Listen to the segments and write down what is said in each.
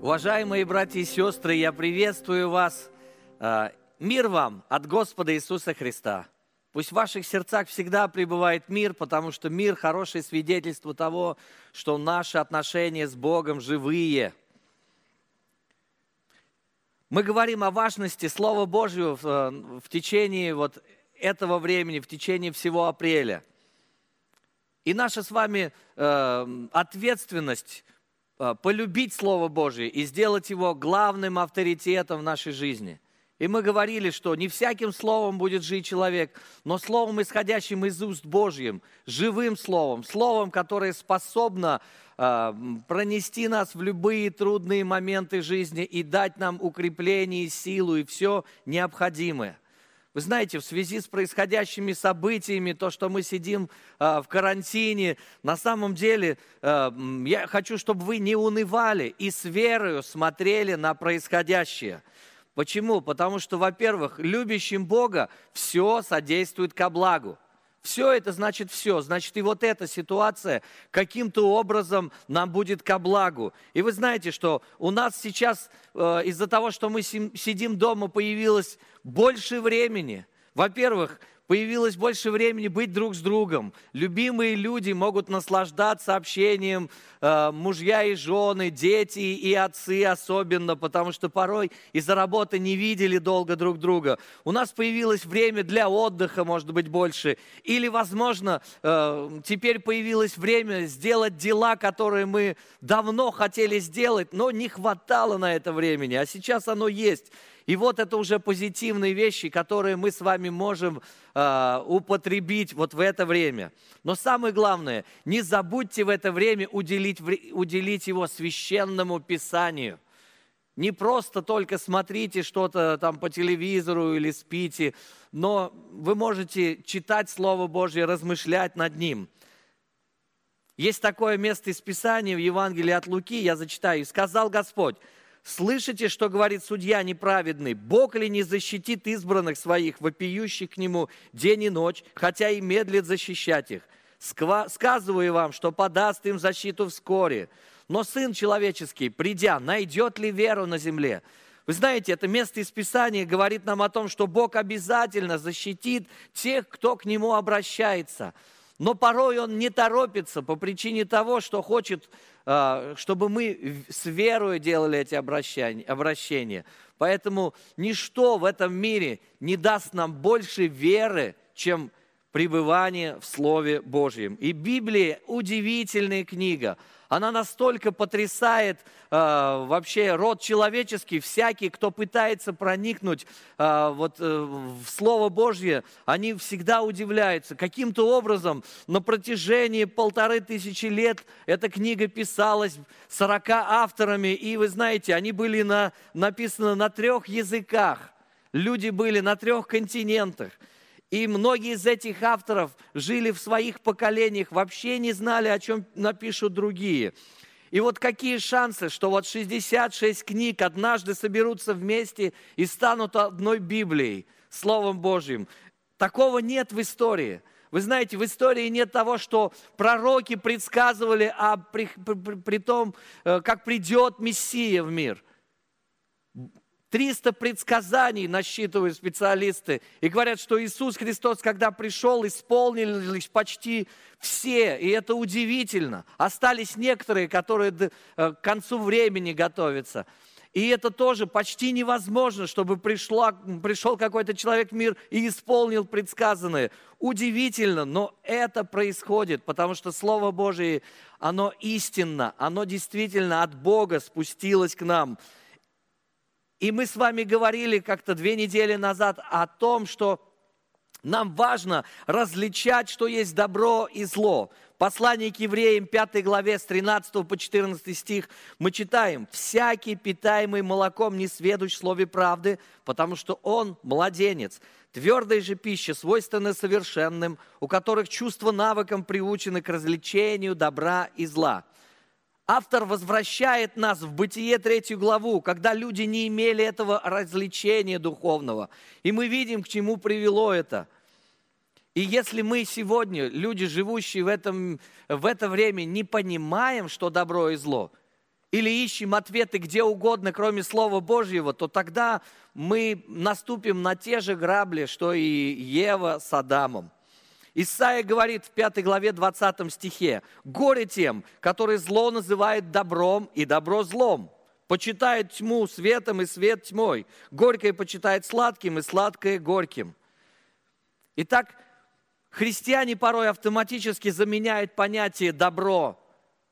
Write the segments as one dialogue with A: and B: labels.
A: Уважаемые братья и сестры, я приветствую вас. А, мир вам от Господа Иисуса Христа. Пусть в ваших сердцах всегда пребывает мир, потому что мир – хорошее свидетельство того, что наши отношения с Богом живые. Мы говорим о важности Слова Божьего в, э, течение вот этого времени, в течение всего апреля. И наша с вами э, ответственность э, полюбить Слово Божье и сделать его главным авторитетом в нашей жизни. И мы говорили, что не всяким словом будет жить человек, но словом, исходящим из уст Божьим, живым словом, словом, которое способно э, пронести нас в любые трудные моменты жизни и дать нам укрепление, силу и все необходимое – вы знаете, в связи с происходящими событиями, то, что мы сидим э, в карантине, на самом деле э, я хочу, чтобы вы не унывали и с верою смотрели на происходящее. Почему? Потому что, во-первых, любящим Бога все содействует ко благу. Все это значит все. Значит, и вот эта ситуация каким-то образом нам будет ко благу. И вы знаете, что у нас сейчас э, из-за того, что мы сидим дома, появилось больше времени. Во-первых, появилось больше времени быть друг с другом. Любимые люди могут наслаждаться общением, э, мужья и жены, дети и отцы особенно, потому что порой из-за работы не видели долго друг друга. У нас появилось время для отдыха, может быть, больше. Или, возможно, э, теперь появилось время сделать дела, которые мы давно хотели сделать, но не хватало на это времени, а сейчас оно есть. И вот это уже позитивные вещи, которые мы с вами можем э, употребить вот в это время. Но самое главное, не забудьте в это время уделить, уделить его священному писанию. Не просто только смотрите что-то там по телевизору или спите, но вы можете читать Слово Божье, размышлять над ним. Есть такое место из Писания в Евангелии от Луки, я зачитаю. «Сказал Господь, Слышите, что говорит судья неправедный? Бог ли не защитит избранных своих, вопиющих к нему день и ночь, хотя и медлит защищать их? Сказываю вам, что подаст им защиту вскоре. Но Сын Человеческий, придя, найдет ли веру на земле? Вы знаете, это место из Писания говорит нам о том, что Бог обязательно защитит тех, кто к Нему обращается. Но порой Он не торопится по причине того, что хочет а, чтобы мы с верой делали эти обращения. Поэтому ничто в этом мире не даст нам больше веры, чем пребывание в Слове Божьем. И Библия удивительная книга – она настолько потрясает э, вообще род человеческий, всякий, кто пытается проникнуть э, вот, э, в Слово Божье, они всегда удивляются. Каким-то образом на протяжении полторы тысячи лет эта книга писалась 40 авторами, и вы знаете, они были на, написаны на трех языках. Люди были на трех континентах. И многие из этих авторов жили в своих поколениях, вообще не знали, о чем напишут другие. И вот какие шансы, что вот 66 книг однажды соберутся вместе и станут одной Библией, Словом Божьим. Такого нет в истории. Вы знаете, в истории нет того, что пророки предсказывали о, при, при, при том, э, как придет Мессия в мир. 300 предсказаний насчитывают специалисты и говорят, что Иисус Христос, когда пришел, исполнились почти все, и это удивительно. Остались некоторые, которые э, к концу времени готовятся. И это тоже почти невозможно, чтобы пришла, пришел какой-то человек в мир и исполнил предсказанное. Удивительно, но это происходит, потому что Слово Божие, оно истинно, оно действительно от Бога спустилось к нам – и мы с вами говорили как-то две недели назад о том, что нам важно различать, что есть добро и зло. Послание к евреям 5 главе с 13 по 14 стих мы читаем «Всякий, питаемый молоком, не сведущ в слове правды, потому что он младенец. Твердая же пища свойственна совершенным, у которых чувства навыком приучены к развлечению добра и зла». Автор возвращает нас в Бытие третью главу, когда люди не имели этого развлечения духовного. И мы видим, к чему привело это. И если мы сегодня, люди, живущие в, этом, в это время, не понимаем, что добро и зло, или ищем ответы где угодно, кроме Слова Божьего, то тогда мы наступим на те же грабли, что и Ева с Адамом. Исаия говорит в 5 главе 20 стихе, «Горе тем, которые зло называют добром и добро злом, почитают тьму светом и свет тьмой, горькое почитает сладким и сладкое горьким». Итак, христиане порой автоматически заменяют понятие «добро».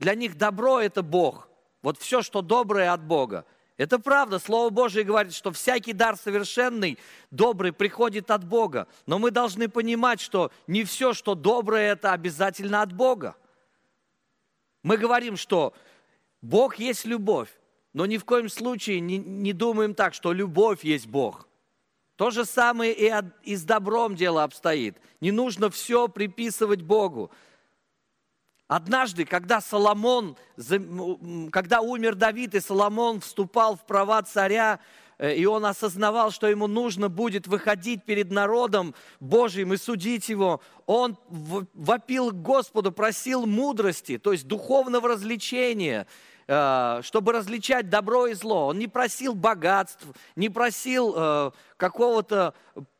A: Для них добро – это Бог. Вот все, что доброе от Бога. Это правда. Слово Божие говорит, что всякий дар совершенный, добрый, приходит от Бога. Но мы должны понимать, что не все, что доброе, это обязательно от Бога. Мы говорим, что Бог есть любовь, но ни в коем случае не, не думаем так, что любовь есть Бог. То же самое и, от, и с добром дело обстоит. Не нужно все приписывать Богу. Однажды, когда Соломон, когда умер Давид, и Соломон вступал в права царя, э, и он осознавал, что ему нужно будет выходить перед народом Божьим и судить его, он вопил к Господу, просил мудрости, то есть духовного развлечения, э, чтобы различать добро и зло. Он не просил богатств, не просил э, какого-то,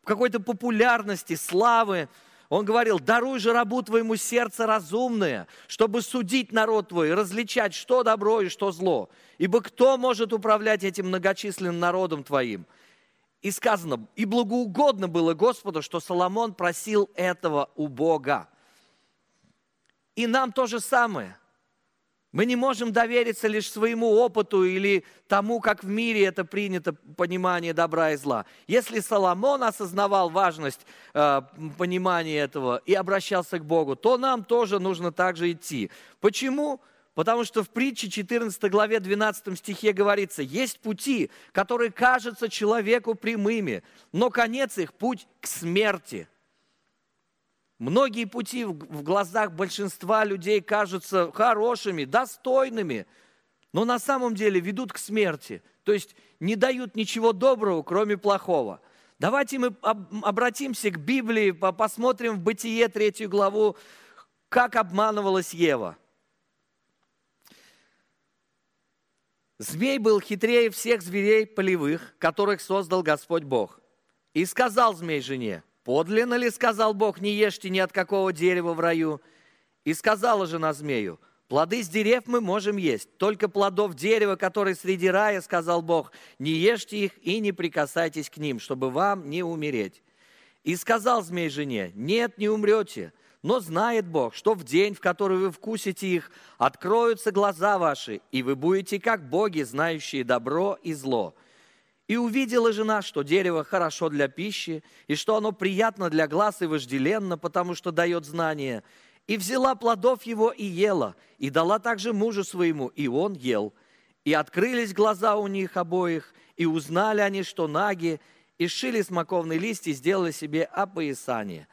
A: какой-то популярности, славы, он говорил, даруй же рабу твоему сердце разумное, чтобы судить народ твой, различать, что добро и что зло. Ибо кто может управлять этим многочисленным народом твоим? И сказано, и благоугодно было Господу, что Соломон просил этого у Бога. И нам то же самое – мы не можем довериться лишь своему опыту или тому, как в мире это принято понимание добра и зла. Если Соломон осознавал важность э, понимания этого и обращался к Богу, то нам тоже нужно также идти. Почему? Потому что в притче 14 главе 12 стихе говорится, есть пути, которые кажутся человеку прямыми, но конец их путь к смерти – Многие пути в глазах большинства людей кажутся хорошими, достойными, но на самом деле ведут к смерти, то есть не дают ничего доброго, кроме плохого. Давайте мы обратимся к Библии, посмотрим в Бытие третью главу, как обманывалась Ева. Змей был хитрее всех зверей полевых, которых создал Господь Бог. И сказал змей жене, Подлинно ли, сказал Бог, не ешьте ни от какого дерева в раю? И сказала жена змею, плоды с дерев мы можем есть, только плодов дерева, которые среди рая, сказал Бог, не ешьте их и не прикасайтесь к ним, чтобы вам не умереть. И сказал змей жене, нет, не умрете, но знает Бог, что в день, в который вы вкусите их, откроются глаза ваши, и вы будете как боги, знающие добро и зло. И увидела жена, что дерево хорошо для пищи, и что оно приятно для глаз и вожделенно, потому что дает знания. И взяла плодов его и ела, и дала также мужу своему, и он ел. И открылись глаза у них обоих, и узнали они, что наги, и сшили смоковный лист и сделали себе опоясание.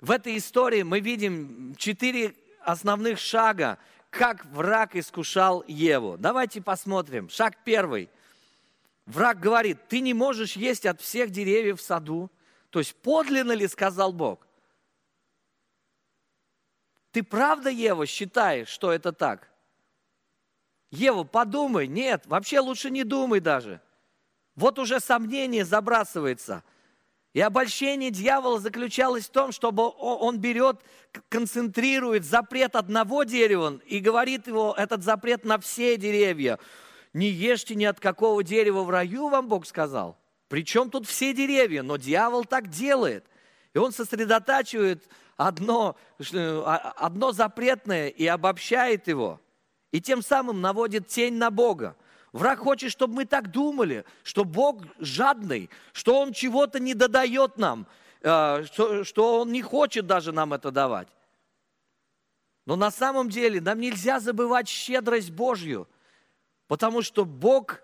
A: В этой истории мы видим четыре основных шага, как враг искушал Еву. Давайте посмотрим. Шаг первый – Враг говорит, ты не можешь есть от всех деревьев в саду. То есть подлинно ли сказал Бог? Ты правда, Ева, считаешь, что это так? Ева, подумай. Нет, вообще лучше не думай даже. Вот уже сомнение забрасывается. И обольщение дьявола заключалось в том, чтобы он берет, концентрирует запрет одного дерева и говорит его, этот запрет на все деревья не ешьте ни от какого дерева в раю, вам Бог сказал. Причем тут все деревья, но дьявол так делает. И он сосредотачивает одно, а, одно запретное и обобщает его. И тем самым наводит тень на Бога. Враг хочет, чтобы мы так думали, что Бог жадный, что Он чего-то не додает нам, э, что, что Он не хочет даже нам это давать. Но на самом деле нам нельзя забывать щедрость Божью – Потому что Бог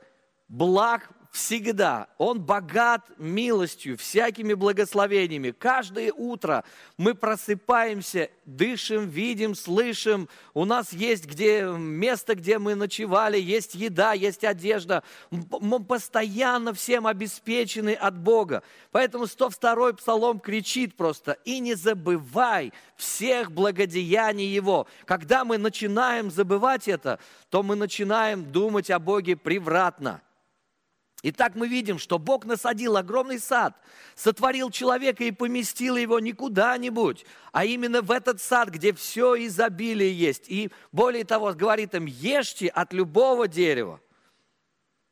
A: благ всегда. Он богат милостью, всякими благословениями. Каждое утро мы просыпаемся, дышим, видим, слышим. У нас есть где, место, где мы ночевали, есть еда, есть одежда. Мы постоянно всем обеспечены от Бога. Поэтому 102-й псалом кричит просто, «И не забывай всех благодеяний Его». Когда мы начинаем забывать это, то мы начинаем думать о Боге превратно. Итак, мы видим, что Бог насадил огромный сад, сотворил человека и поместил его не куда-нибудь, а именно в этот сад, где все изобилие есть. И более того, говорит им, ешьте от любого дерева.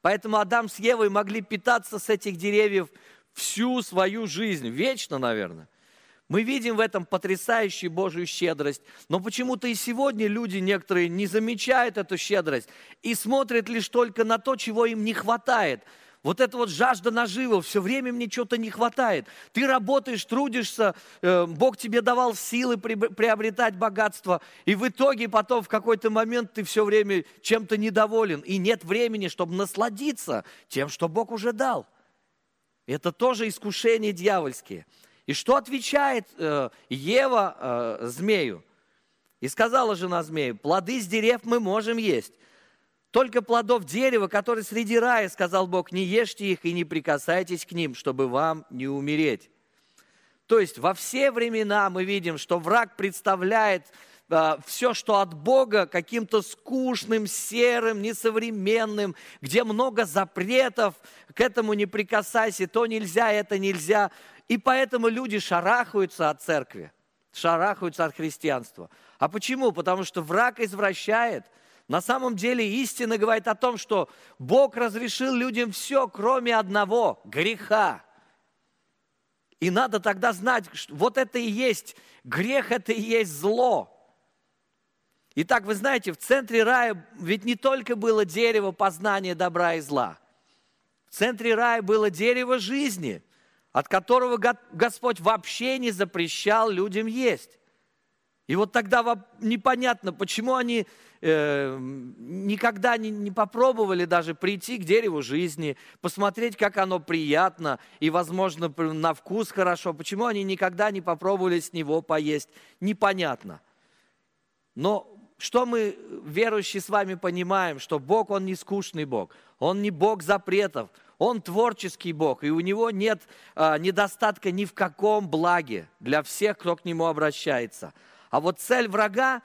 A: Поэтому Адам с Евой могли питаться с этих деревьев всю свою жизнь, вечно, наверное. Мы видим в этом потрясающую Божью щедрость, но почему-то и сегодня люди некоторые не замечают эту щедрость и смотрят лишь только на то, чего им не хватает – вот эта вот жажда нажива, все время мне что-то не хватает. Ты работаешь, трудишься, э, Бог тебе давал силы приобретать богатство, и в итоге потом в какой-то момент ты все время чем-то недоволен, и нет времени, чтобы насладиться тем, что Бог уже дал. Это тоже искушение дьявольские. И что отвечает э, Ева э, змею? И сказала жена змею, плоды с дерев мы можем есть, только плодов дерева, которые среди рая, сказал Бог, не ешьте их и не прикасайтесь к ним, чтобы вам не умереть. То есть во все времена мы видим, что враг представляет э, все, что от Бога, каким-то скучным, серым, несовременным, где много запретов, к этому не прикасайся, то нельзя, это нельзя. И поэтому люди шарахаются от церкви, шарахаются от христианства. А почему? Потому что враг извращает – на самом деле истина говорит о том, что Бог разрешил людям все, кроме одного – греха. И надо тогда знать, что вот это и есть грех, это и есть зло. Итак, вы знаете, в центре рая ведь не только было дерево познания добра и зла. В центре рая было дерево жизни, от которого Господь вообще не запрещал людям есть. И вот тогда непонятно, почему они э, никогда не, не попробовали даже прийти к дереву жизни, посмотреть, как оно приятно и, возможно, на вкус хорошо. Почему они никогда не попробовали с него поесть? Непонятно. Но что мы, верующие, с вами понимаем, что Бог, Он не скучный Бог, Он не Бог запретов, Он творческий Бог, и у Него нет а, недостатка ни в каком благе для всех, кто к Нему обращается – а вот цель врага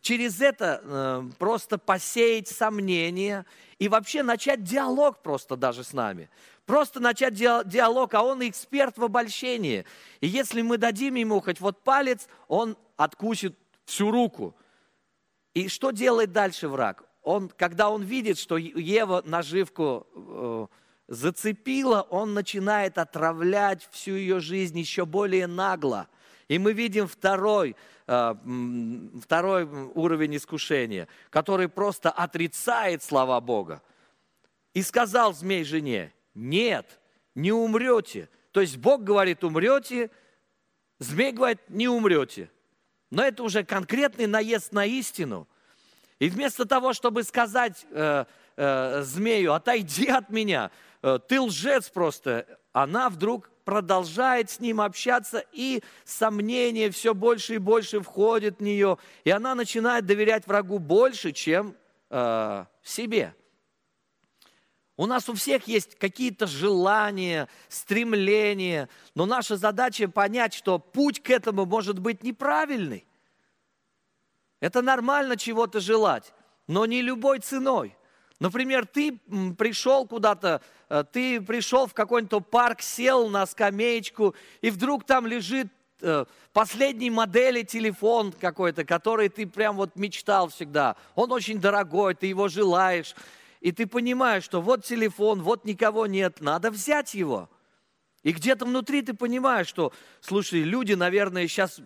A: через это э, просто посеять сомнения и вообще начать диалог просто даже с нами. Просто начать диалог, а он эксперт в обольщении. И если мы дадим ему хоть вот палец, он откусит всю руку. И что делает дальше враг? Он, когда он видит, что Ева наживку э, зацепила, он начинает отравлять всю ее жизнь еще более нагло. И мы видим второй второй уровень искушения, который просто отрицает слова Бога. И сказал змей жене, нет, не умрете. То есть Бог говорит, умрете, змей говорит, не умрете. Но это уже конкретный наезд на истину. И вместо того, чтобы сказать э, э, змею, отойди от меня, э, ты лжец просто, она вдруг продолжает с ним общаться, и сомнение все больше и больше входит в нее, и она начинает доверять врагу больше, чем э, себе. У нас у всех есть какие-то желания, стремления, но наша задача понять, что путь к этому может быть неправильный. Это нормально чего-то желать, но не любой ценой – Например, ты пришел куда-то, э, ты пришел в какой-нибудь парк, сел на скамеечку, и вдруг там лежит э, последней модели телефон какой-то, который ты прям вот мечтал всегда. Он очень дорогой, ты его желаешь. И ты понимаешь, что вот телефон, вот никого нет, надо взять его. И где-то внутри ты понимаешь, что, слушай, люди, наверное, сейчас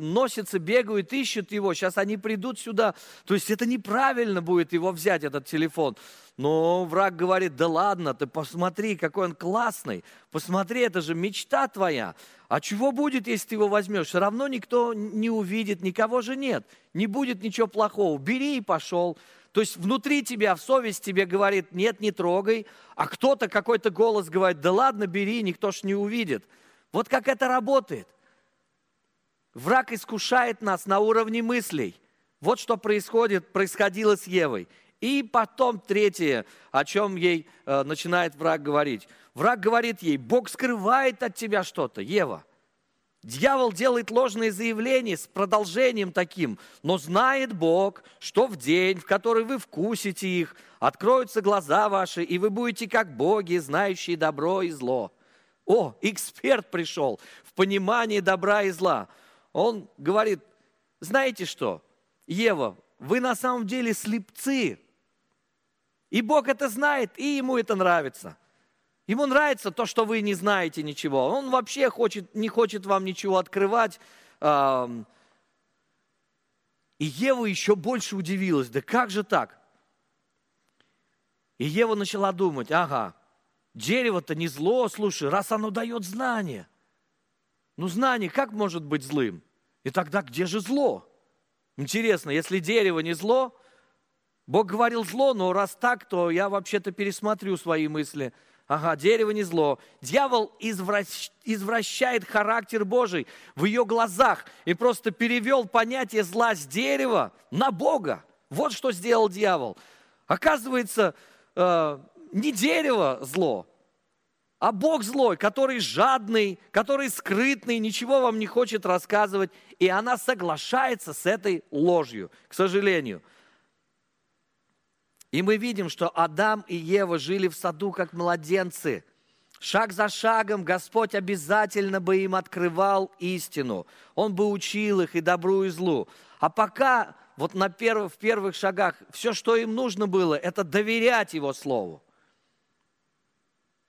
A: носятся, бегают, ищут его, сейчас они придут сюда. То есть это неправильно будет его взять, этот телефон. Но враг говорит, да ладно, ты посмотри, какой он классный, посмотри, это же мечта твоя. А чего будет, если ты его возьмешь? Все равно никто не увидит, никого же нет, не будет ничего плохого. Бери и пошел. То есть внутри тебя, в совесть тебе говорит, нет, не трогай, а кто-то, какой-то голос говорит, да ладно, бери, никто ж не увидит. Вот как это работает. Враг искушает нас на уровне мыслей. Вот что происходит, происходило с Евой. И потом третье, о чем ей э, начинает враг говорить. Враг говорит ей, Бог скрывает от тебя что-то, Ева. Дьявол делает ложные заявления с продолжением таким, но знает Бог, что в день, в который вы вкусите их, откроются глаза ваши, и вы будете как боги, знающие добро и зло. О, эксперт пришел в понимании добра и зла. Он говорит, знаете что, Ева, вы на самом деле слепцы. И Бог это знает, и ему это нравится. Ему нравится то, что вы не знаете ничего. Он вообще хочет, не хочет вам ничего открывать. И Ева еще больше удивилась. Да как же так? И Ева начала думать, ага, дерево-то не зло, слушай, раз оно дает знание. Ну, знание как может быть злым? И тогда где же зло? Интересно, если дерево не зло, Бог говорил зло, но раз так, то я вообще-то пересмотрю свои мысли – Ага, дерево не зло. Дьявол извращ... извращает характер Божий в ее глазах и просто перевел понятие зла с дерева на Бога. Вот что сделал дьявол. Оказывается, э, не дерево зло, а Бог злой, который жадный, который скрытный, ничего вам не хочет рассказывать. И она соглашается с этой ложью, к сожалению. И мы видим, что Адам и Ева жили в саду как младенцы. Шаг за шагом Господь обязательно бы им открывал истину. Он бы учил их и добру, и злу. А пока вот на перв, в первых шагах все, что им нужно было, это доверять Его Слову.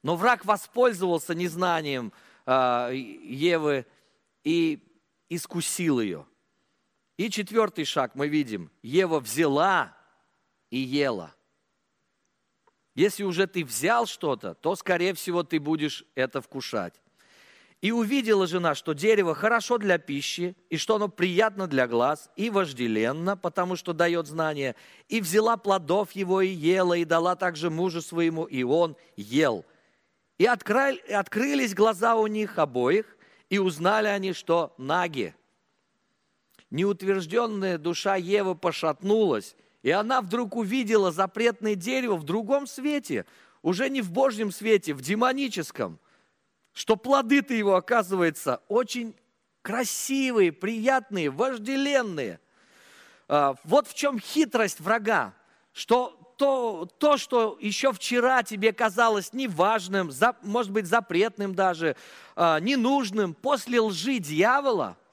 A: Но враг воспользовался незнанием э, Евы и искусил ее. И четвертый шаг мы видим. Ева взяла и ела. Если уже ты взял что-то, то, скорее всего, ты будешь это вкушать. И увидела жена, что дерево хорошо для пищи, и что оно приятно для глаз, и вожделенно, потому что дает знания, и взяла плодов его и ела, и дала также мужу своему, и он ел. И открылись глаза у них обоих, и узнали они, что наги. Неутвержденная душа Евы пошатнулась, и она вдруг увидела запретное дерево в другом свете, уже не в Божьем свете, в демоническом. Что плоды-то его, оказывается, очень красивые, приятные, вожделенные. А, вот в чем хитрость врага, что то, то, что еще вчера тебе казалось неважным, может быть, запретным даже, а, ненужным, после лжи дьявола –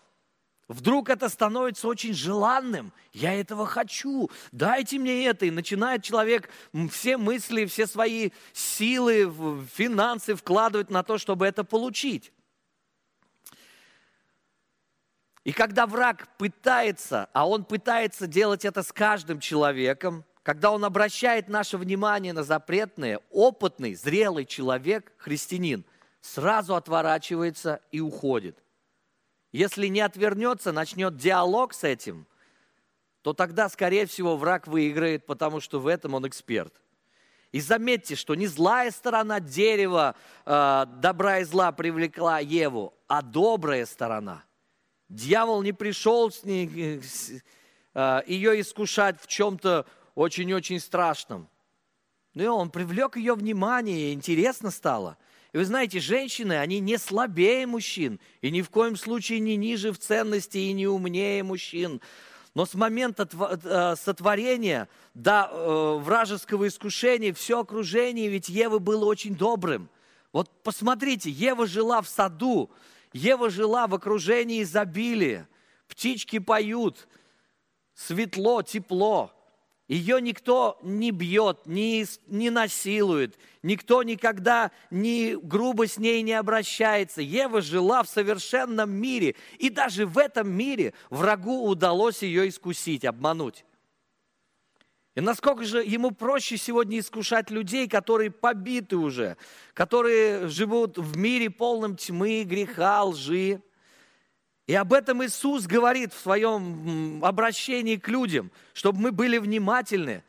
A: Вдруг это становится очень желанным. Я этого хочу. Дайте мне это. И начинает человек все мысли, все свои силы, финансы вкладывать на то, чтобы это получить. И когда враг пытается, а он пытается делать это с каждым человеком, когда он обращает наше внимание на запретное, опытный, зрелый человек, христианин, сразу отворачивается и уходит – если не отвернется, начнет диалог с этим, то тогда, скорее всего, враг выиграет, потому что в этом он эксперт. И заметьте, что не злая сторона дерева э, добра и зла привлекла Еву, а добрая сторона. Дьявол не пришел с ней, э, ее искушать в чем-то очень-очень страшном. Ну и он привлек ее внимание, и интересно стало – и вы знаете, женщины, они не слабее мужчин, и ни в коем случае не ниже в ценности и не умнее мужчин. Но с момента э, сотворения до э, вражеского искушения все окружение ведь Евы было очень добрым. Вот посмотрите, Ева жила в саду, Ева жила в окружении изобилия, птички поют, светло, тепло – ее никто не бьет, не, не насилует, никто никогда не грубо с ней не обращается. Ева жила в совершенном мире, и даже в этом мире врагу удалось ее искусить, обмануть. И насколько же ему проще сегодня искушать людей, которые побиты уже, которые живут в мире полном тьмы, греха, лжи. И об этом Иисус говорит в своем обращении к людям, чтобы мы были внимательны.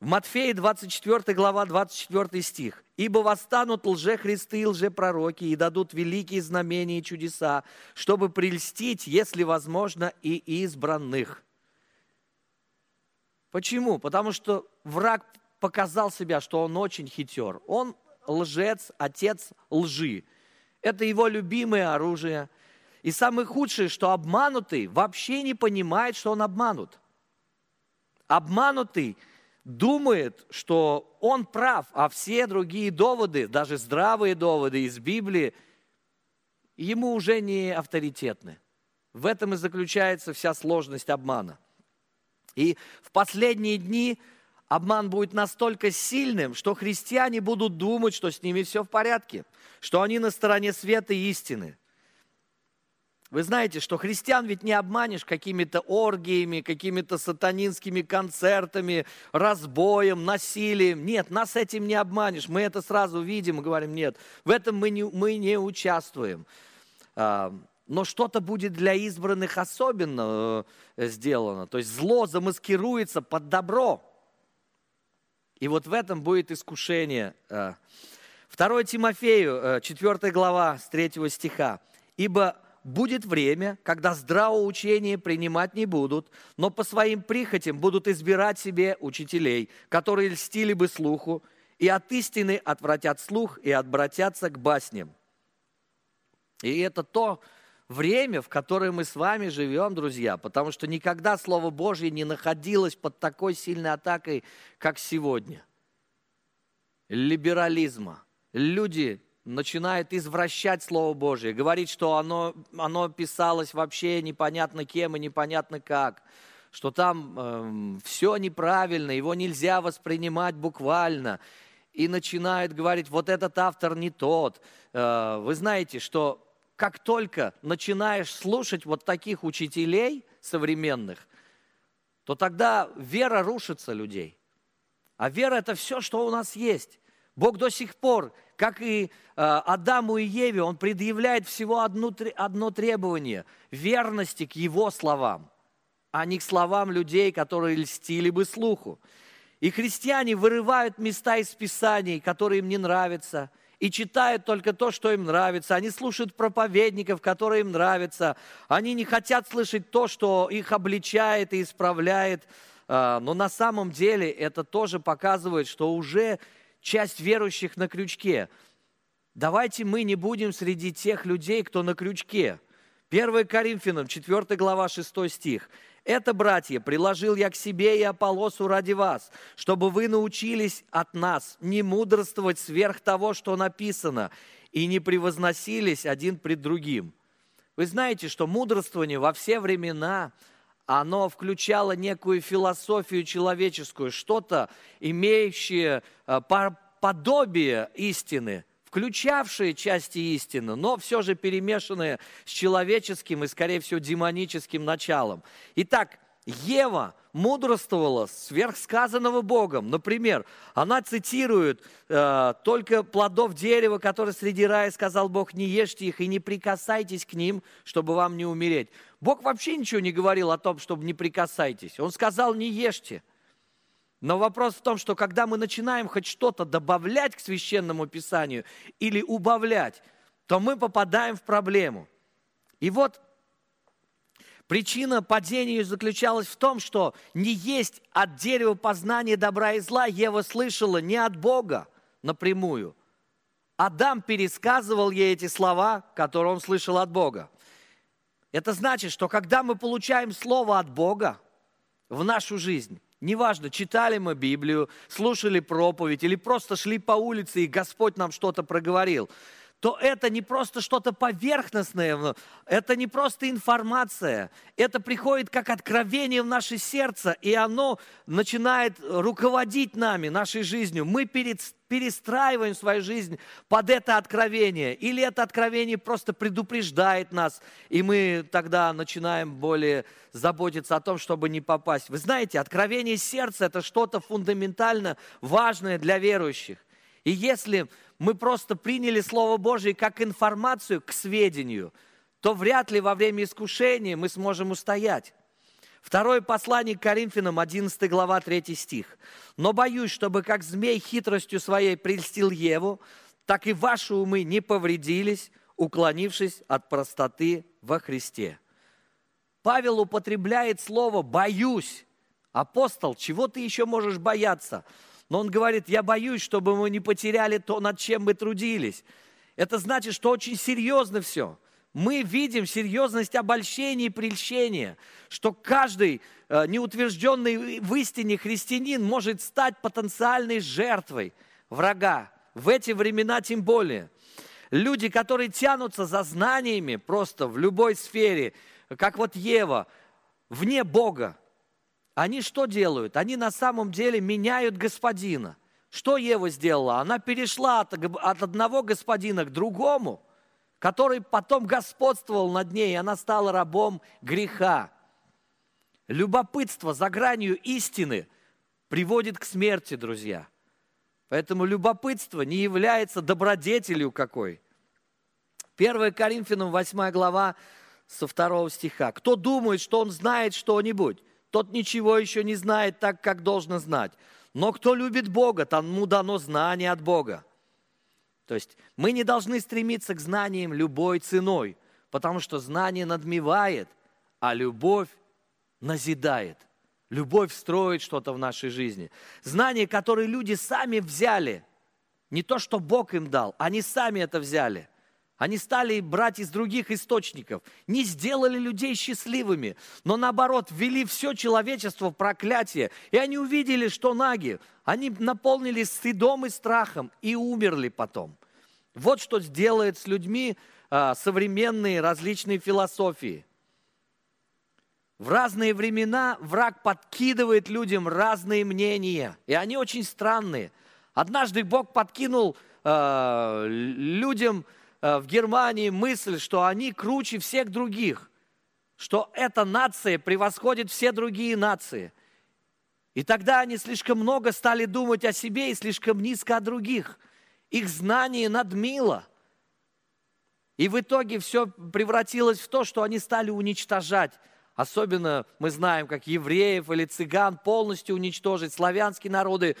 A: В Матфея 24 глава, 24 стих. «Ибо восстанут лжехристы и лжепророки и дадут великие знамения и чудеса, чтобы прельстить, если возможно, и избранных». Почему? Потому что враг показал себя, что он очень хитер. Он лжец, отец лжи. Это его любимое оружие. И самое худшее, что обманутый вообще не понимает, что он обманут. Обманутый – думает, что он прав, а все другие доводы, даже здравые доводы из Библии, ему уже не авторитетны. В этом и заключается вся сложность обмана. И в последние дни обман будет настолько сильным, что христиане будут думать, что с ними все в порядке, что они на стороне света и истины. Вы знаете, что христиан ведь не обманешь какими-то оргиями, какими-то сатанинскими концертами, разбоем, насилием. Нет, нас этим не обманешь. Мы это сразу видим и говорим, нет, в этом мы не, мы не участвуем. А, но что-то будет для избранных особенно э, сделано. То есть зло замаскируется под добро. И вот в этом будет искушение. 2 а. Тимофею, 4 э, глава, с 3 стиха. «Ибо будет время, когда здравого учения принимать не будут, но по своим прихотям будут избирать себе учителей, которые льстили бы слуху, и от истины отвратят слух и отбратятся к басням. И это то время, в которое мы с вами живем, друзья, потому что никогда Слово Божье не находилось под такой сильной атакой, как сегодня. Либерализма. Люди начинает извращать Слово Божие, говорить, что оно, оно писалось вообще непонятно кем и непонятно как, что там эм, все неправильно, его нельзя воспринимать буквально. И начинают говорить, вот этот автор не тот. Э, вы знаете, что как только начинаешь слушать вот таких учителей современных, то тогда вера рушится людей. А вера это все, что у нас есть. Бог до сих пор как и э, Адаму и Еве, он предъявляет всего одно, одно требование – верности к его словам, а не к словам людей, которые льстили бы слуху. И христиане вырывают места из Писаний, которые им не нравятся, и читают только то, что им нравится. Они слушают проповедников, которые им нравятся. Они не хотят слышать то, что их обличает и исправляет. Э, но на самом деле это тоже показывает, что уже часть верующих на крючке. Давайте мы не будем среди тех людей, кто на крючке. 1 Коринфянам, 4 глава, 6 стих. «Это, братья, приложил я к себе и Аполосу ради вас, чтобы вы научились от нас не мудрствовать сверх того, что написано, и не превозносились один пред другим». Вы знаете, что мудрствование во все времена – оно включало некую философию человеческую, что-то, имеющее э, подобие истины, включавшие части истины, но все же перемешанные с человеческим и, скорее всего, демоническим началом. Итак, Ева мудрствовала сверхсказанного Богом. Например, она цитирует э, «Только плодов дерева, которые среди рая, сказал Бог, не ешьте их и не прикасайтесь к ним, чтобы вам не умереть». Бог вообще ничего не говорил о том, чтобы не прикасайтесь. Он сказал «не ешьте». Но вопрос в том, что когда мы начинаем хоть что-то добавлять к священному писанию или убавлять, то мы попадаем в проблему. И вот Причина падения заключалась в том, что не есть от дерева познания добра и зла Ева слышала не от Бога напрямую. Адам пересказывал ей эти слова, которые он слышал от Бога. Это значит, что когда мы получаем слово от Бога в нашу жизнь, неважно, читали мы Библию, слушали проповедь или просто шли по улице, и Господь нам что-то проговорил – то это не просто что-то поверхностное, это не просто информация, это приходит как откровение в наше сердце, и оно начинает руководить нами, нашей жизнью. Мы перестраиваем свою жизнь под это откровение, или это откровение просто предупреждает нас, и мы тогда начинаем более заботиться о том, чтобы не попасть. Вы знаете, откровение сердца – это что-то фундаментально важное для верующих. И если мы просто приняли Слово Божие как информацию к сведению, то вряд ли во время искушения мы сможем устоять. Второе послание к Коринфянам, 11 глава, 3 стих. «Но боюсь, чтобы как змей хитростью своей прельстил Еву, так и ваши умы не повредились, уклонившись от простоты во Христе». Павел употребляет слово «боюсь». Апостол, чего ты еще можешь бояться? Но он говорит, я боюсь, чтобы мы не потеряли то, над чем мы трудились. Это значит, что очень серьезно все. Мы видим серьезность обольщения и прельщения, что каждый э, неутвержденный в истине христианин может стать потенциальной жертвой врага. В эти времена тем более. Люди, которые тянутся за знаниями просто в любой сфере, как вот Ева, вне Бога, они что делают? Они на самом деле меняют господина. Что Ева сделала? Она перешла от, от одного господина к другому, который потом господствовал над ней, и она стала рабом греха. Любопытство за гранью истины приводит к смерти, друзья. Поэтому любопытство не является добродетелью какой. 1 Коринфянам 8 глава со 2 стиха. Кто думает, что он знает что-нибудь, тот ничего еще не знает так, как должно знать. Но кто любит Бога, тому дано знание от Бога. То есть мы не должны стремиться к знаниям любой ценой, потому что знание надмевает, а любовь назидает. Любовь строит что-то в нашей жизни. Знания, которые люди сами взяли, не то, что Бог им дал, они сами это взяли. Они стали брать из других источников, не сделали людей счастливыми, но наоборот ввели все человечество в проклятие. И они увидели, что наги, они наполнились стыдом и страхом и умерли потом. Вот что сделает с людьми а, современные различные философии. В разные времена враг подкидывает людям разные мнения, и они очень странные. Однажды Бог подкинул э, людям в Германии мысль, что они круче всех других, что эта нация превосходит все другие нации. И тогда они слишком много стали думать о себе и слишком низко о других. Их знание надмило. И в итоге все превратилось в то, что они стали уничтожать. Особенно мы знаем, как евреев или цыган полностью уничтожить, славянские народы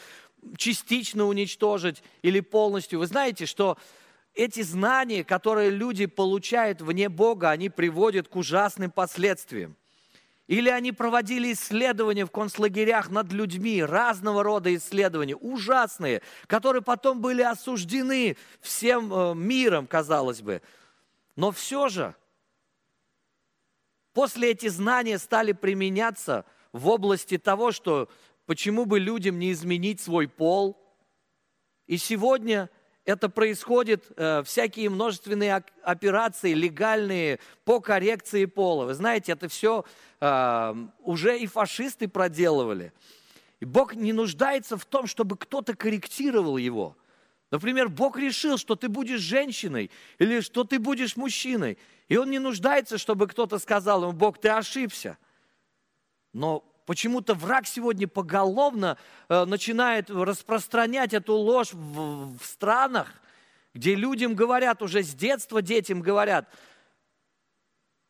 A: частично уничтожить или полностью. Вы знаете, что эти знания, которые люди получают вне Бога, они приводят к ужасным последствиям. Или они проводили исследования в концлагерях над людьми, разного рода исследования, ужасные, которые потом были осуждены всем э, миром, казалось бы. Но все же, после эти знания стали применяться в области того, что почему бы людям не изменить свой пол. И сегодня – это происходит, э, всякие множественные операции легальные по коррекции пола. Вы знаете, это все э, уже и фашисты проделывали. И Бог не нуждается в том, чтобы кто-то корректировал его. Например, Бог решил, что ты будешь женщиной или что ты будешь мужчиной. И Он не нуждается, чтобы кто-то сказал ему, Бог, ты ошибся. Но Почему-то враг сегодня поголовно э, начинает распространять эту ложь в, странах, где людям говорят, уже с детства детям говорят,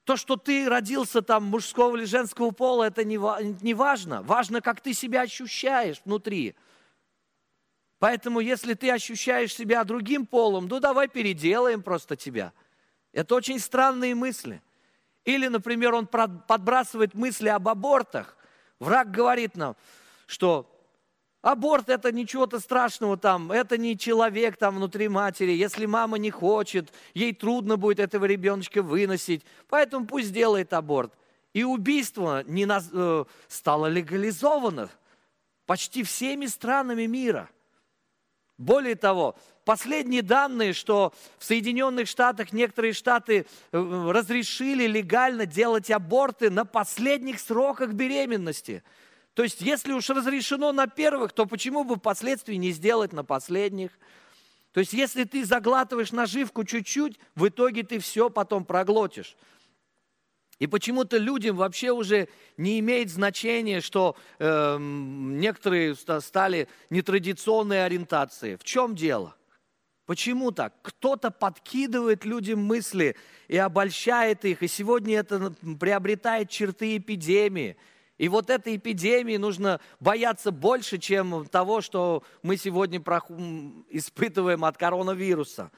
A: то, что ты родился там мужского или женского пола, это не важно. Важно, как ты себя ощущаешь внутри. Поэтому, если ты ощущаешь себя другим полом, ну давай переделаем просто тебя. Это очень странные мысли. Или, например, он подбрасывает мысли об абортах. Враг говорит нам, что аборт это ничего-то страшного там, это не человек там внутри матери. Если мама не хочет, ей трудно будет этого ребеночка выносить, поэтому пусть делает аборт. И убийство не на, э, стало легализовано почти всеми странами мира. Более того, последние данные, что в Соединенных Штатах некоторые штаты э, разрешили легально делать аборты на последних сроках беременности. То есть, если уж разрешено на первых, то почему бы впоследствии не сделать на последних? То есть, если ты заглатываешь наживку чуть-чуть, в итоге ты все потом проглотишь. И почему-то людям вообще уже не имеет значения, что э, некоторые стали нетрадиционной ориентацией. В чем дело? Почему так? Кто-то подкидывает людям мысли и обольщает их, и сегодня это приобретает черты эпидемии. И вот этой эпидемии нужно бояться больше, чем того, что мы сегодня испытываем от коронавируса.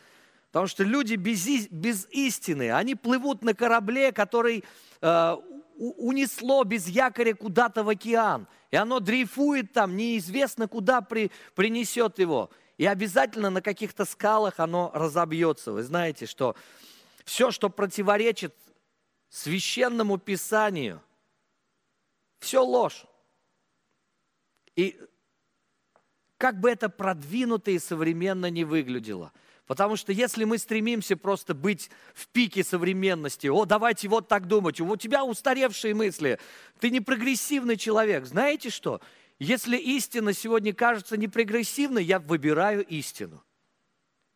A: Потому что люди без, без истины, они плывут на корабле, который э, унесло без якоря куда-то в океан. И оно дрейфует там, неизвестно куда при, принесет его. И обязательно на каких-то скалах оно разобьется. Вы знаете, что все, что противоречит священному писанию – все ложь. И как бы это продвинуто и современно не выглядело. Потому что если мы стремимся просто быть в пике современности, о, давайте вот так думать, у тебя устаревшие мысли, ты не прогрессивный человек. Знаете что? Если истина сегодня кажется непрогрессивной, я выбираю истину.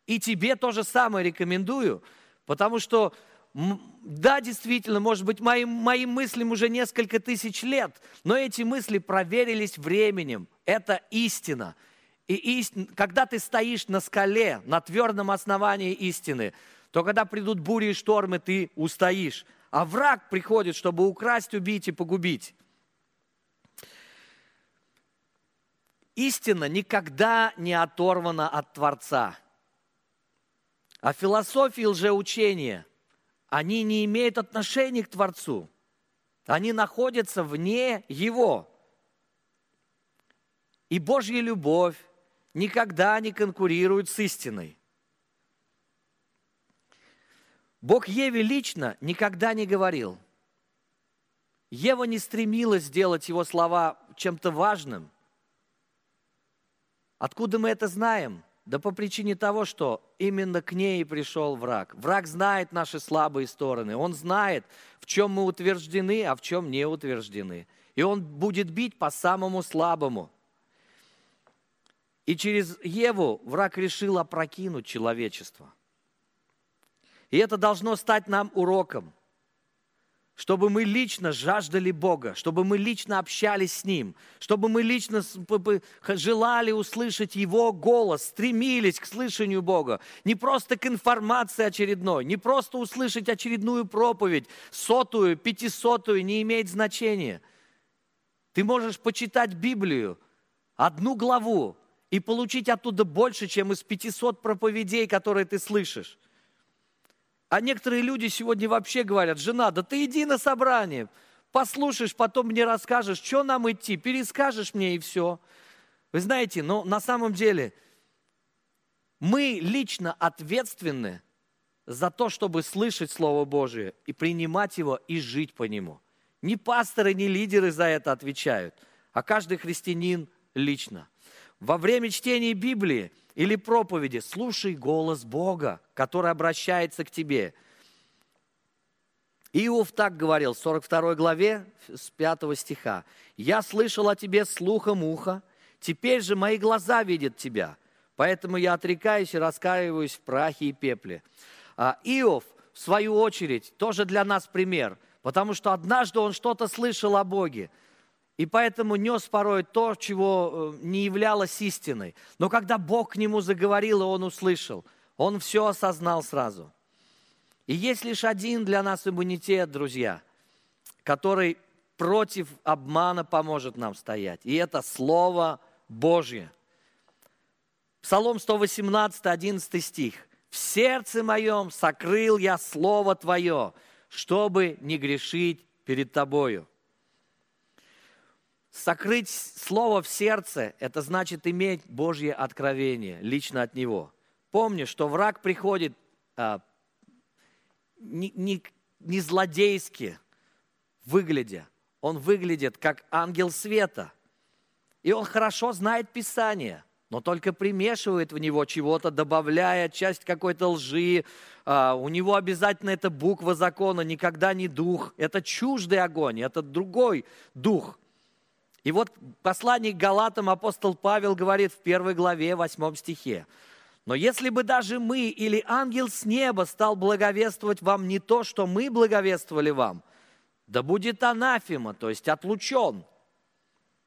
A: И тебе то же самое рекомендую, потому что да, действительно, может быть, моим, моим мыслям уже несколько тысяч лет, но эти мысли проверились временем. Это истина. И истина, когда ты стоишь на скале, на твердом основании истины, то когда придут бури и штормы, ты устоишь. А враг приходит, чтобы украсть, убить и погубить. Истина никогда не оторвана от Творца. А философии лжеучения – они не имеют отношения к Творцу. Они находятся вне Его. И Божья любовь никогда не конкурирует с истиной. Бог Еве лично никогда не говорил. Ева не стремилась сделать его слова чем-то важным. Откуда мы это знаем? Да по причине того, что именно к ней пришел враг. Враг знает наши слабые стороны. Он знает, в чем мы утверждены, а в чем не утверждены. И он будет бить по самому слабому. И через Еву враг решил опрокинуть человечество. И это должно стать нам уроком – чтобы мы лично жаждали Бога, чтобы мы лично общались с Ним, чтобы мы лично желали услышать Его голос, стремились к слышанию Бога. Не просто к информации очередной, не просто услышать очередную проповедь, сотую, пятисотую, не имеет значения. Ты можешь почитать Библию, одну главу, и получить оттуда больше, чем из 500 проповедей, которые ты слышишь. А некоторые люди сегодня вообще говорят, жена, да ты иди на собрание, послушаешь, потом мне расскажешь, что нам идти, перескажешь мне и все. Вы знаете, но на самом деле мы лично ответственны за то, чтобы слышать Слово Божие и принимать его и жить по нему. Ни пасторы, ни лидеры за это отвечают, а каждый христианин лично. Во время чтения Библии или проповеди, слушай голос Бога, который обращается к тебе. Иов так говорил в 42 главе с 5 стиха. «Я слышал о тебе слухом уха, теперь же мои глаза видят тебя, поэтому я отрекаюсь и раскаиваюсь в прахе и пепле». А Иов, в свою очередь, тоже для нас пример, потому что однажды он что-то слышал о Боге – и поэтому нес порой то, чего э, не являлось истиной. Но когда Бог к нему заговорил, и он услышал, он все осознал сразу. И есть лишь один для нас иммунитет, друзья, который против обмана поможет нам стоять. И это Слово Божье. Псалом 118, 11 стих. «В сердце моем сокрыл я Слово Твое, чтобы не грешить перед Тобою». Сокрыть слово в сердце – это значит иметь Божье откровение лично от Него. Помни, что враг приходит а, не, не, не злодейски выглядя. Он выглядит как ангел света. И он хорошо знает Писание, но только примешивает в него чего-то, добавляя часть какой-то лжи. А, у него обязательно это буква закона, никогда не дух. Это чуждый огонь, это другой дух – и вот послание к Галатам апостол Павел говорит в первой главе, восьмом стихе. Но если бы даже мы или ангел с неба стал благовествовать вам не то, что мы благовествовали вам, да будет анафема, то есть отлучен.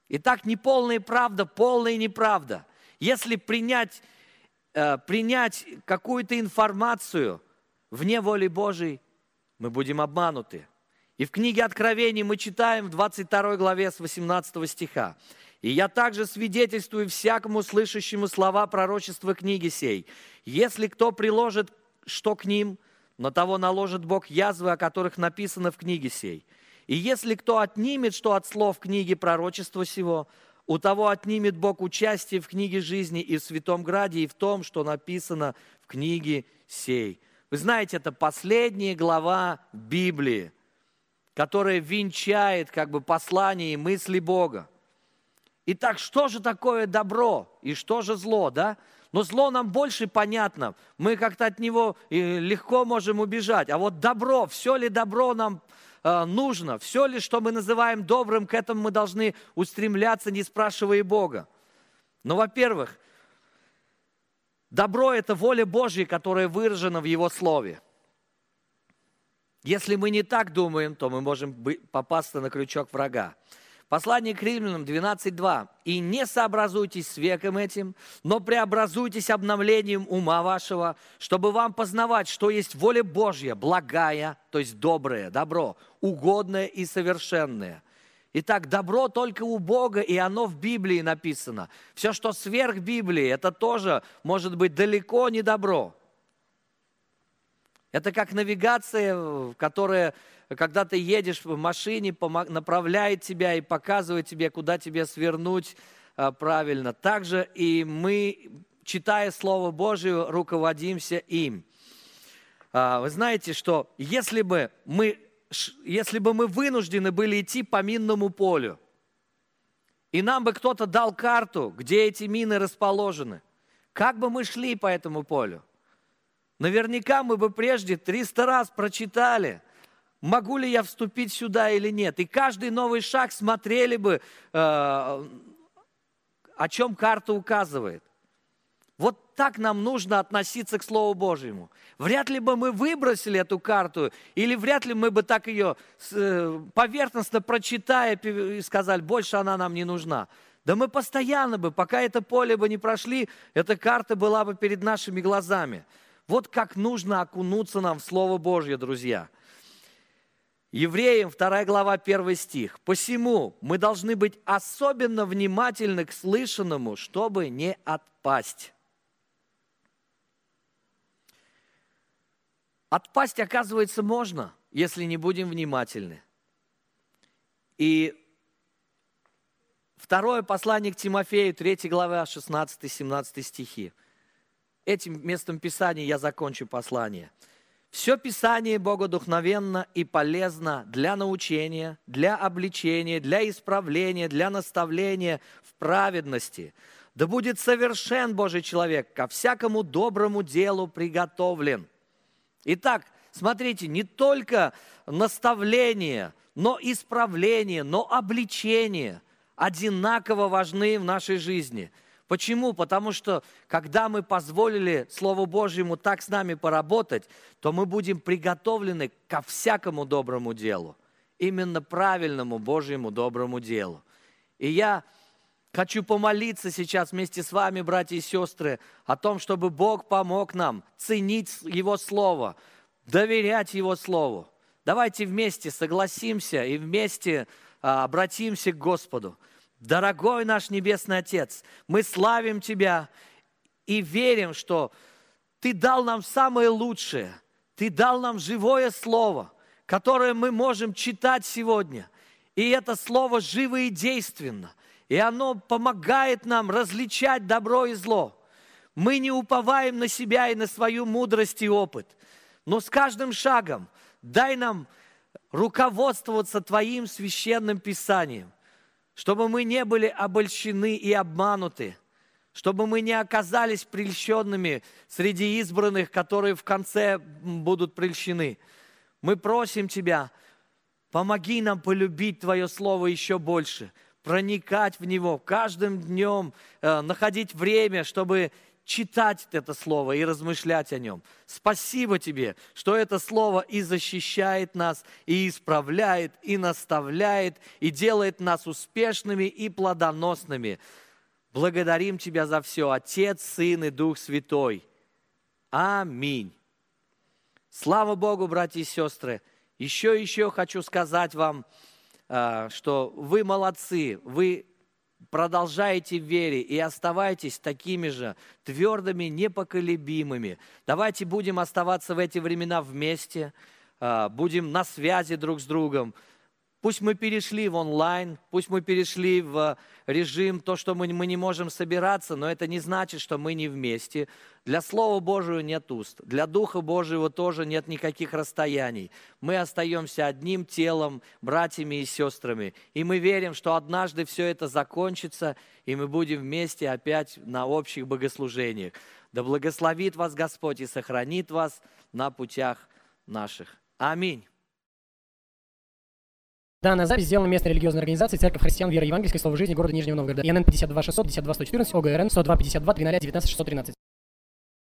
A: Итак, неполная правда, полная неправда. Если принять, э, принять какую-то информацию вне воли Божией, мы будем обмануты. И в книге Откровений мы читаем в 22 главе с 18 стиха. «И я также свидетельствую всякому слышащему слова пророчества книги сей. Если кто приложит что к ним, на того наложит Бог язвы, о которых написано в книге сей. И если кто отнимет что от слов книги пророчества сего, у того отнимет Бог участие в книге жизни и в Святом Граде, и в том, что написано в книге сей. Вы знаете, это последняя глава Библии, которая венчает как бы послание и мысли Бога. Итак, что же такое добро и что же зло, да? Но зло нам больше понятно. Мы как-то от него легко можем убежать. А вот добро, все ли добро нам Э, нужно, все ли, что мы называем добрым, к этому мы должны устремляться, не спрашивая Бога. Но, во-первых, добро – это воля Божья, которая выражена в Его Слове. Если мы не так думаем, то мы можем попасться на крючок врага. Послание к римлянам 12.2. «И не сообразуйтесь с веком этим, но преобразуйтесь обновлением ума вашего, чтобы вам познавать, что есть воля Божья, благая, то есть доброе, добро, угодное и совершенное». Итак, добро только у Бога, и оно в Библии написано. Все, что сверх Библии, это тоже может быть далеко не добро. Это как навигация, которая когда ты едешь в машине, направляет тебя и показывает тебе, куда тебе свернуть а, правильно. Также и мы, читая Слово Божие, руководимся им. А, вы знаете, что если бы мы, если бы мы вынуждены были идти по минному полю, и нам бы кто-то дал карту, где эти мины расположены, как бы мы шли по этому полю? Наверняка мы бы прежде 300 раз прочитали – могу ли я вступить сюда или нет. И каждый новый шаг смотрели бы, э, о чем карта указывает. Вот так нам нужно относиться к Слову Божьему. Вряд ли бы мы выбросили эту карту, или вряд ли мы бы так ее э, поверхностно прочитая и сказали, больше она нам не нужна. Да мы постоянно бы, пока это поле бы не прошли, эта карта была бы перед нашими глазами. Вот как нужно окунуться нам в Слово Божье, друзья – Евреям 2 глава 1 стих. «Посему мы должны быть особенно внимательны к слышанному, чтобы не отпасть». Отпасть, оказывается, можно, если не будем внимательны. И второе послание к Тимофею, 3 глава, 16-17 стихи. Этим местом Писания я закончу послание – все Писание богодухновенно и полезно для научения, для обличения, для исправления, для наставления в праведности. Да будет совершен Божий человек, ко всякому доброму делу приготовлен. Итак, смотрите, не только наставление, но исправление, но обличение одинаково важны в нашей жизни – Почему? Потому что когда мы позволили Слову Божьему так с нами поработать, то мы будем приготовлены ко всякому доброму делу. Именно правильному Божьему доброму делу. И я хочу помолиться сейчас вместе с вами, братья и сестры, о том, чтобы Бог помог нам ценить Его Слово, доверять Его Слову. Давайте вместе согласимся и вместе а, обратимся к Господу. Дорогой наш Небесный Отец, мы славим Тебя и верим, что Ты дал нам самое лучшее. Ты дал нам живое Слово, которое мы можем читать сегодня. И это Слово живо и действенно. И оно помогает нам различать добро и зло. Мы не уповаем на себя и на свою мудрость и опыт. Но с каждым шагом дай нам руководствоваться Твоим священным Писанием – чтобы мы не были обольщены и обмануты, чтобы мы не оказались прельщенными среди избранных, которые в конце будут прельщены. Мы просим Тебя, помоги нам полюбить Твое Слово еще больше, проникать в него каждым днем, э, находить время, чтобы читать это слово и размышлять о нем. Спасибо тебе, что это слово и защищает нас, и исправляет, и наставляет, и делает нас успешными и плодоносными. Благодарим тебя за все, Отец, Сын и Дух Святой. Аминь. Слава Богу, братья и сестры. Еще и еще хочу сказать вам, а, что вы молодцы, вы продолжаете в вере и оставайтесь такими же твердыми, непоколебимыми. Давайте будем оставаться в эти времена вместе, а, будем на связи друг с другом, Пусть мы перешли в онлайн, пусть мы перешли в режим, то, что мы, мы не можем собираться, но это не значит, что мы не вместе. Для Слова Божьего нет уст, для Духа Божьего тоже нет никаких расстояний. Мы остаемся одним телом, братьями и сестрами. И мы верим, что однажды все это закончится, и мы будем вместе опять на общих богослужениях. Да благословит вас Господь и сохранит вас на путях наших. Аминь.
B: Данная запись сделана местной религиозной организацией Церковь Христиан Веры Евангельской Слова Жизни города Нижнего Новгорода. ИНН 52 600 52 114 ОГРН 102 52 300 19 613.